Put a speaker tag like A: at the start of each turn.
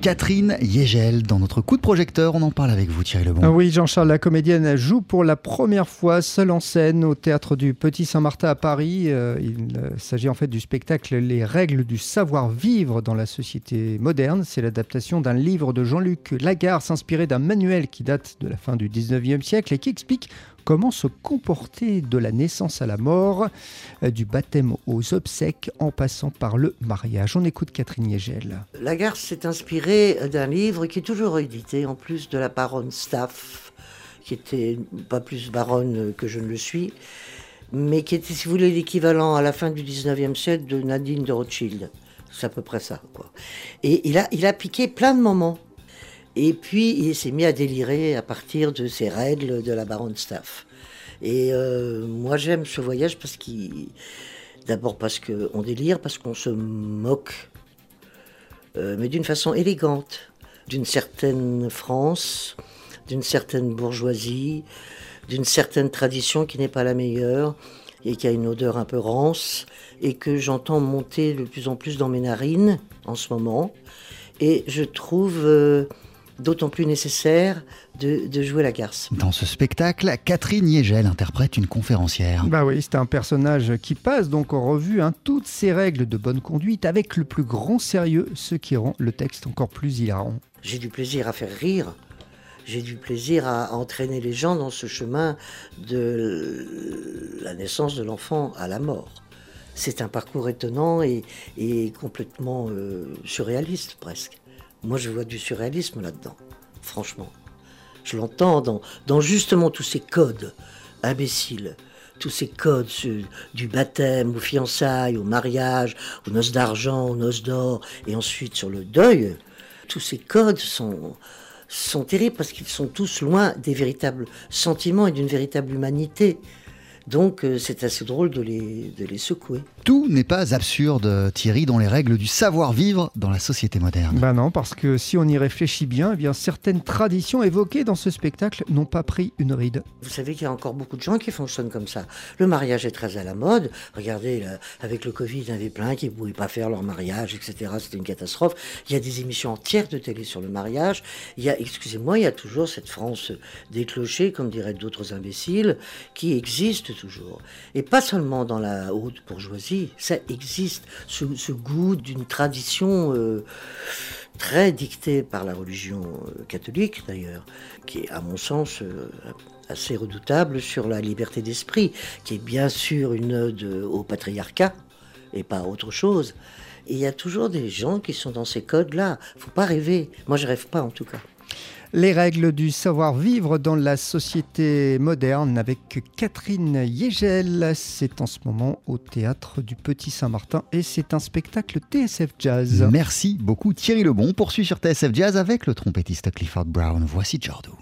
A: Catherine Yegel. Dans notre coup de projecteur, on en parle avec vous, Thierry Lebon.
B: Ah oui, Jean-Charles, la comédienne joue pour la première fois seule en scène au théâtre du Petit Saint-Martin à Paris. Euh, il euh, s'agit en fait du spectacle Les règles du savoir-vivre dans la société moderne. C'est l'adaptation d'un livre de Jean-Luc Lagarde, inspiré d'un manuel qui date de la fin du 19e siècle et qui explique comment se comporter de la naissance à la mort, euh, du baptême aux obsèques en passant par le mariage. On écoute Catherine Yegel.
C: Lagarde s'est inspiré d'un livre qui est toujours édité en plus de la baronne Staff, qui était pas plus baronne que je ne le suis, mais qui était, si vous voulez, l'équivalent à la fin du 19e siècle de Nadine de Rothschild. C'est à peu près ça. Et il a, il a piqué plein de moments. Et puis, il s'est mis à délirer à partir de ces règles de la baronne Staff. Et euh, moi, j'aime ce voyage parce qu'il. D'abord parce qu'on délire, parce qu'on se moque, euh, mais d'une façon élégante, d'une certaine France, d'une certaine bourgeoisie, d'une certaine tradition qui n'est pas la meilleure et qui a une odeur un peu rance et que j'entends monter de plus en plus dans mes narines en ce moment. Et je trouve. Euh, d'autant plus nécessaire de, jouer la garce.
A: Dans ce spectacle, Catherine Yegel interprète une conférencière.
B: Bah oui, c'est un personnage qui passe donc en revue hein, toutes ces règles de bonne conduite avec le plus grand sérieux, ce qui rend le texte encore plus hilarant.
C: J'ai du plaisir à faire rire. J'ai du plaisir à entraîner les gens dans ce chemin de la naissance de l'enfant à la mort. C'est un parcours étonnant et, complètement euh, surréaliste presque. Moi, je vois du surréalisme là-dedans, franchement. Je l'entends dans, justement tous ces codes imbéciles, tous ces codes du baptême, aux fiançailles, au mariage, aux noces d'argent, aux noces d'or, et ensuite sur le deuil. Tous ces codes sont, sont terribles parce qu'ils sont tous loin des véritables sentiments et d'une véritable humanité. Donc euh, c'est assez drôle de les, de les secouer.
A: Tout n'est pas absurde, Thierry, dans les règles du savoir-vivre dans la société moderne.
B: Ben non, parce que si on y réfléchit bien, eh bien certaines traditions évoquées dans ce spectacle n'ont pas pris une ride.
C: Vous savez qu'il y a encore beaucoup de gens qui fonctionnent comme ça. Le mariage est très à la mode. Regardez, avec le Covid, il y en avait plein qui ne pouvaient pas faire leur mariage, etc. C'était une catastrophe. Il y a des émissions entières de télé sur le mariage. Il y a, excusez-moi, il y a toujours cette France des clochers, comme diraient d'autres imbéciles, qui existe toujours. Et pas seulement dans la haute bourgeoisie, ça existe, ce, goût d'une tradition euh, très dictée par la religion euh, catholique d'ailleurs, qui est à mon sens euh, assez redoutable sur la liberté d'esprit, qui est bien sûr une ode au patriarcat et pas autre chose. Il y a toujours des gens qui sont dans ces codes-là. Faut pas rêver. Moi, je rêve pas en tout cas.
B: Les règles du savoir-vivre dans la société moderne avec Catherine Yegel. C'est en ce moment au théâtre du Petit Saint-Martin et c'est un spectacle TSF Jazz.
A: Merci beaucoup Thierry Lebon. Poursuit sur TSF Jazz avec le trompettiste Clifford Brown. Voici Jordo.